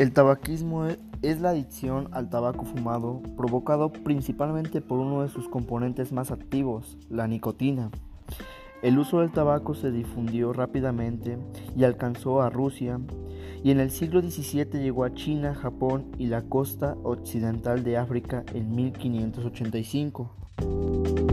El tabaquismo es la adicción al tabaco fumado provocado principalmente por uno de sus componentes más activos, la nicotina. El uso del tabaco se difundió rápidamente y alcanzó a Rusia y en el siglo XVII llegó a China, Japón y la costa occidental de África en 1585.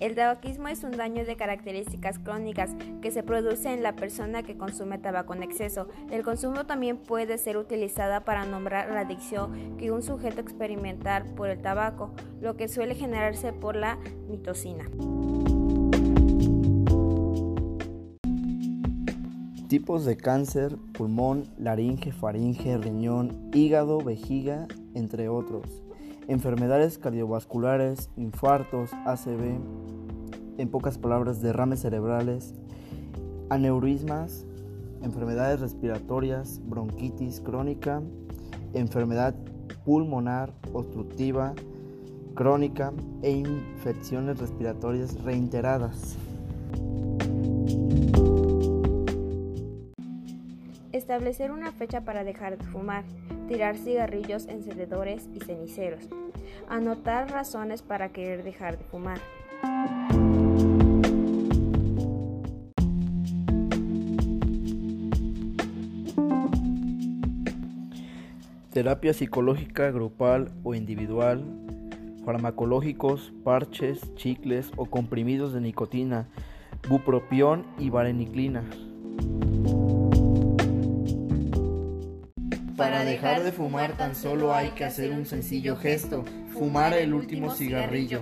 El tabaquismo es un daño de características crónicas que se produce en la persona que consume tabaco en exceso. El consumo también puede ser utilizada para nombrar la adicción que un sujeto experimenta por el tabaco, lo que suele generarse por la mitocina. Tipos de cáncer, pulmón, laringe, faringe, riñón, hígado, vejiga, entre otros. Enfermedades cardiovasculares, infartos, ACV, en pocas palabras, derrames cerebrales, aneurismas, enfermedades respiratorias, bronquitis crónica, enfermedad pulmonar obstructiva crónica e infecciones respiratorias reiteradas. Establecer una fecha para dejar de fumar, tirar cigarrillos encendedores y ceniceros. Anotar razones para querer dejar de fumar. Terapia psicológica grupal o individual, farmacológicos, parches, chicles o comprimidos de nicotina, bupropión y vareniclina. Para dejar de fumar tan solo hay que hacer un sencillo gesto, fumar el último cigarrillo.